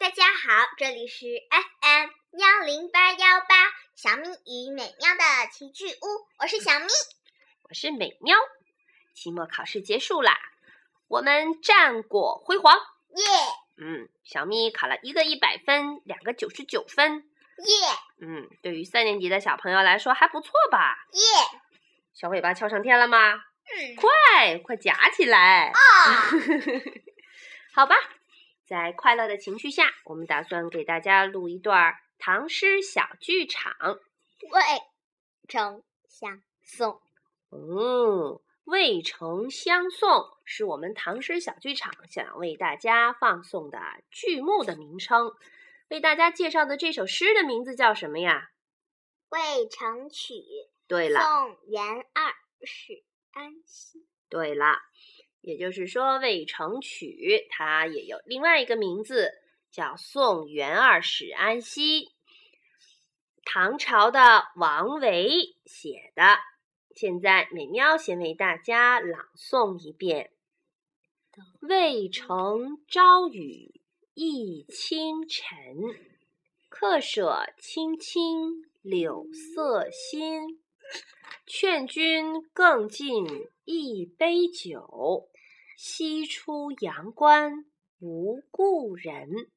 大家好，这里是 FM 幺零八幺八小咪与美妙的奇趣屋，我是小咪，我是美妙。期末考试结束啦，我们战果辉煌，耶！嗯，小咪考了一个一百分，两个九十九分，耶！嗯，对于三年级的小朋友来说还不错吧？耶！小尾巴翘上天了吗？嗯，快快夹起来！啊，好吧，在快乐的情绪下，我们打算给大家录一段唐诗小剧场。渭城相送，嗯，渭城相送是我们唐诗小剧场想要为大家放送的剧目的名称。为大家介绍的这首诗的名字叫什么呀？渭城曲，对了，宋元二使安西。对了，也就是说，《渭城曲》它也有另外一个名字，叫《宋元二使安西》，唐朝的王维写的。现在，美妙先为大家朗诵一遍：“渭城朝雨浥轻尘，客舍青青柳色新。劝君更尽一杯酒，西出阳关无故人。”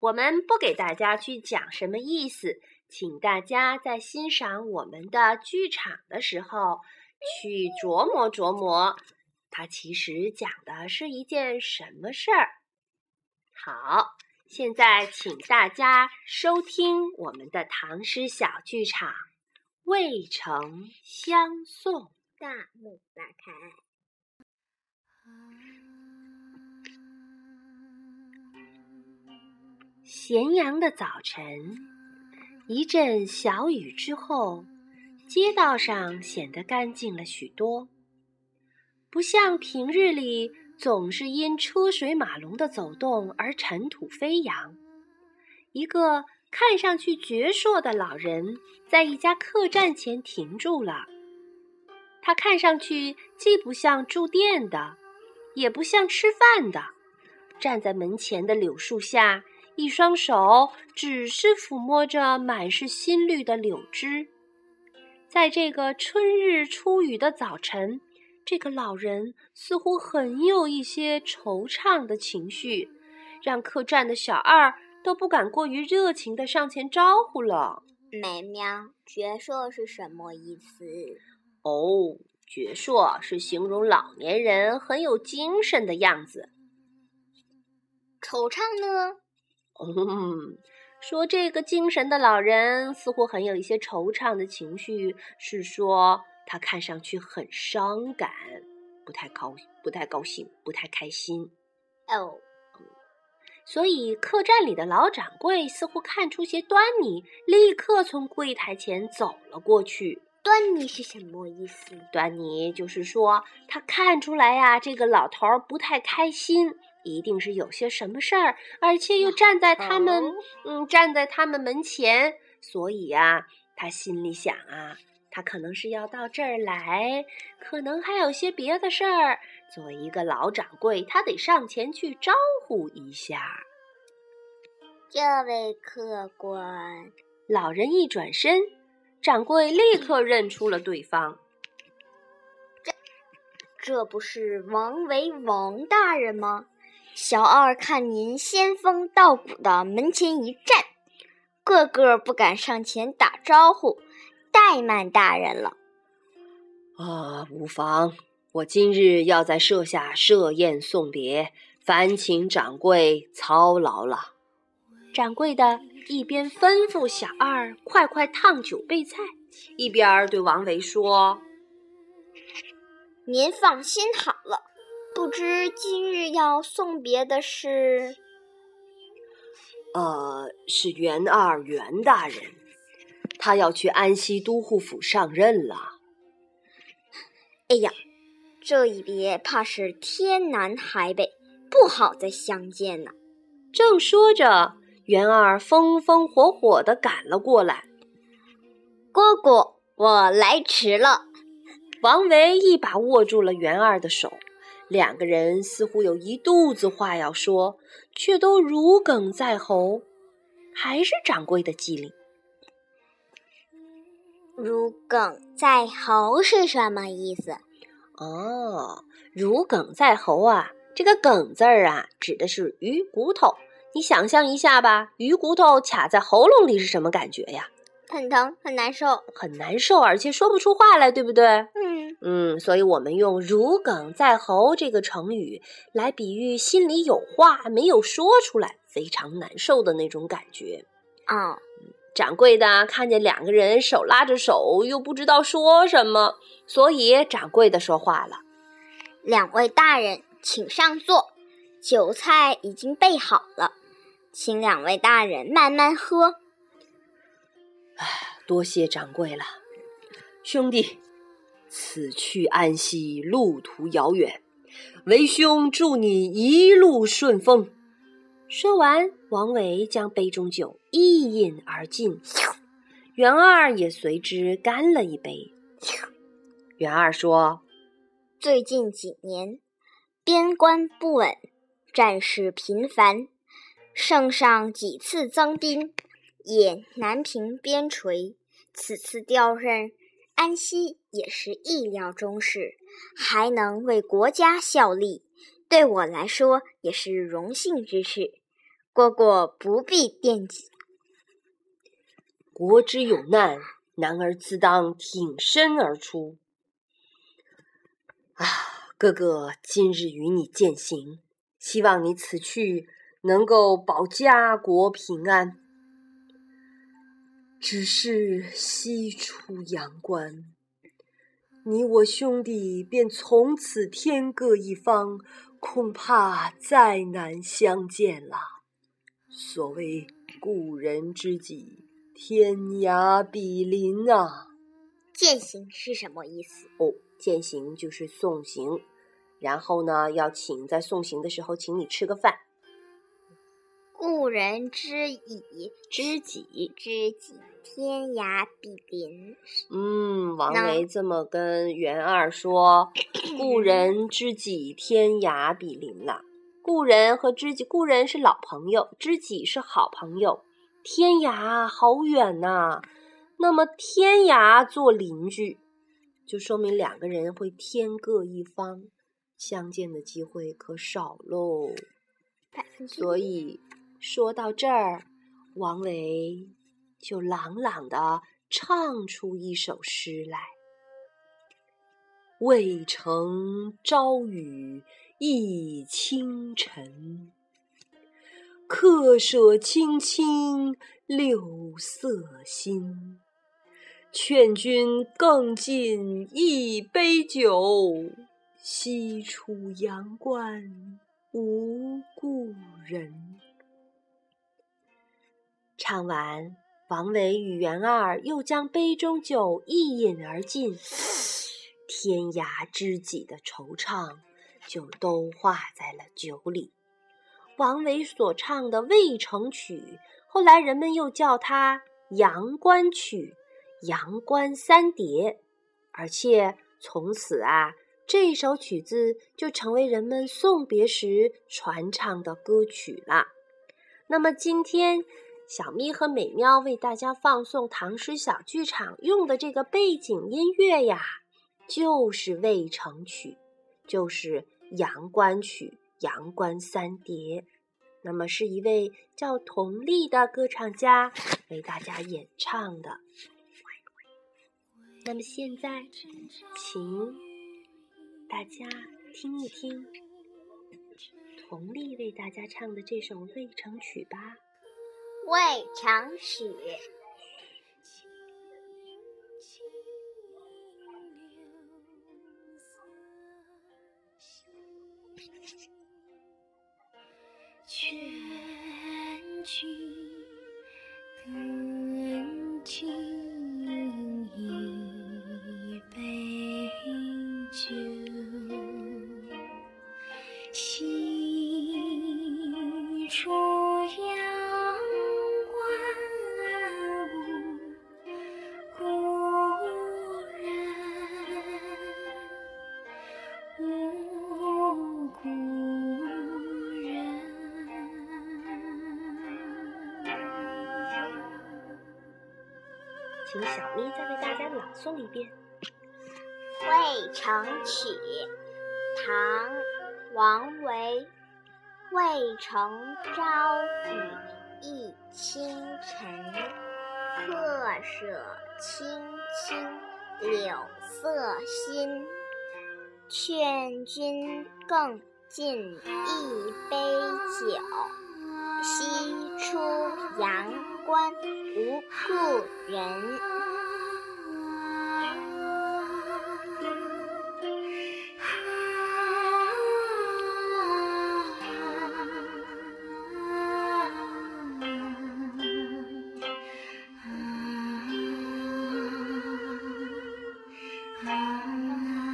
我们不给大家去讲什么意思，请大家在欣赏我们的剧场的时候去琢磨琢磨，它其实讲的是一件什么事儿。好，现在请大家收听我们的唐诗小剧场《渭城相送》。大幕拉开，咸阳的早晨，一阵小雨之后，街道上显得干净了许多，不像平日里总是因车水马龙的走动而尘土飞扬。一个看上去矍铄的老人在一家客栈前停住了。他看上去既不像住店的，也不像吃饭的，站在门前的柳树下。一双手只是抚摸着满是新绿的柳枝，在这个春日初雨的早晨，这个老人似乎很有一些惆怅的情绪，让客栈的小二都不敢过于热情的上前招呼了。美妙，矍铄是什么意思？哦，矍铄是形容老年人很有精神的样子。惆怅呢？嗯，说这个精神的老人似乎很有一些惆怅的情绪，是说他看上去很伤感，不太高，不太高兴，不太开心。哦，所以客栈里的老掌柜似乎看出些端倪，立刻从柜台前走了过去。端倪是什么意思？端倪就是说他看出来呀，这个老头儿不太开心。一定是有些什么事儿，而且又站在他们，嗯，站在他们门前，所以呀，他心里想啊，他可能是要到这儿来，可能还有些别的事儿。作为一个老掌柜，他得上前去招呼一下。这位客官，老人一转身，掌柜立刻认出了对方。这，这不是王维王大人吗？小二看您仙风道骨的门前一站，个个不敢上前打招呼，怠慢大人了。啊，无妨，我今日要在舍下设宴送别，烦请掌柜操劳了。掌柜的一边吩咐小二快快烫酒备菜，一边对王维说：“您放心好了。”不知今日要送别的是？呃，是袁二袁大人，他要去安西都护府上任了。哎呀，这一别怕是天南海北，不好再相见呢。正说着，元二风风火火的赶了过来。姑姑，我来迟了。王维一把握住了元二的手。两个人似乎有一肚子话要说，却都如鲠在喉，还是掌柜的机灵。如鲠在喉是什么意思？哦，如鲠在喉啊，这个“鲠”字儿啊，指的是鱼骨头。你想象一下吧，鱼骨头卡在喉咙里是什么感觉呀？很疼，很难受，很难受，而且说不出话来，对不对？嗯嗯，所以我们用“如鲠在喉”这个成语来比喻心里有话没有说出来，非常难受的那种感觉。啊，掌柜的看见两个人手拉着手，又不知道说什么，所以掌柜的说话了：“两位大人，请上座，酒菜已经备好了，请两位大人慢慢喝。”唉，多谢掌柜了，兄弟，此去安西，路途遥远，为兄祝你一路顺风。说完，王维将杯中酒一饮而尽，元二也随之干了一杯。元二说：“最近几年，边关不稳，战事频繁，圣上几次增兵。”也南平边陲，此次调任安西也是意料中事，还能为国家效力，对我来说也是荣幸之事。蝈蝈不必惦记。国之有难，男儿自当挺身而出。啊，哥哥今日与你践行，希望你此去能够保家国平安。只是西出阳关，你我兄弟便从此天各一方，恐怕再难相见了。所谓故人知己，天涯比邻啊！践行是什么意思？哦，践行就是送行，然后呢，要请在送行的时候请你吃个饭。故人知矣，知己，知己。天涯比邻。嗯，王维这么跟元二说：“ 故人知己，天涯比邻了。故人和知己，故人是老朋友，知己是好朋友。天涯好远呐，那么天涯做邻居，就说明两个人会天各一方，相见的机会可少喽。所以说到这儿，王维。”就朗朗的唱出一首诗来：“渭城朝雨一清尘，客舍青青六色新。劝君更尽一杯酒，西出阳关无故人。”唱完。王维与元二又将杯中酒一饮而尽，天涯知己的惆怅就都化在了酒里。王维所唱的《渭城曲》，后来人们又叫它《阳关曲》《阳关三叠》，而且从此啊，这首曲子就成为人们送别时传唱的歌曲了。那么今天。小咪和美妙为大家放送唐诗小剧场用的这个背景音乐呀，就是《渭城曲》，就是《阳关曲》《阳关三叠》。那么是一位叫佟丽的歌唱家为大家演唱的。那么现在，请大家听一听佟丽为大家唱的这首《渭城曲》吧。《渭城曲》请小咪再为大家朗诵一遍《渭城曲》，唐·王维。渭城朝雨浥轻尘，客舍青青柳色新。劝君更尽一杯酒，西出阳关无故人。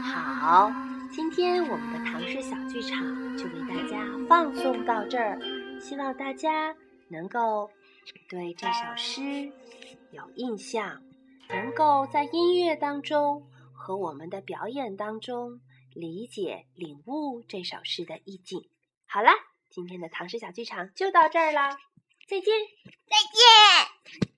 好，今天我们的唐诗小剧场就为大家放送到这儿，希望大家能够对这首诗有印象，能够在音乐当中和我们的表演当中理解、领悟这首诗的意境。好了，今天的唐诗小剧场就到这儿啦，再见，再见。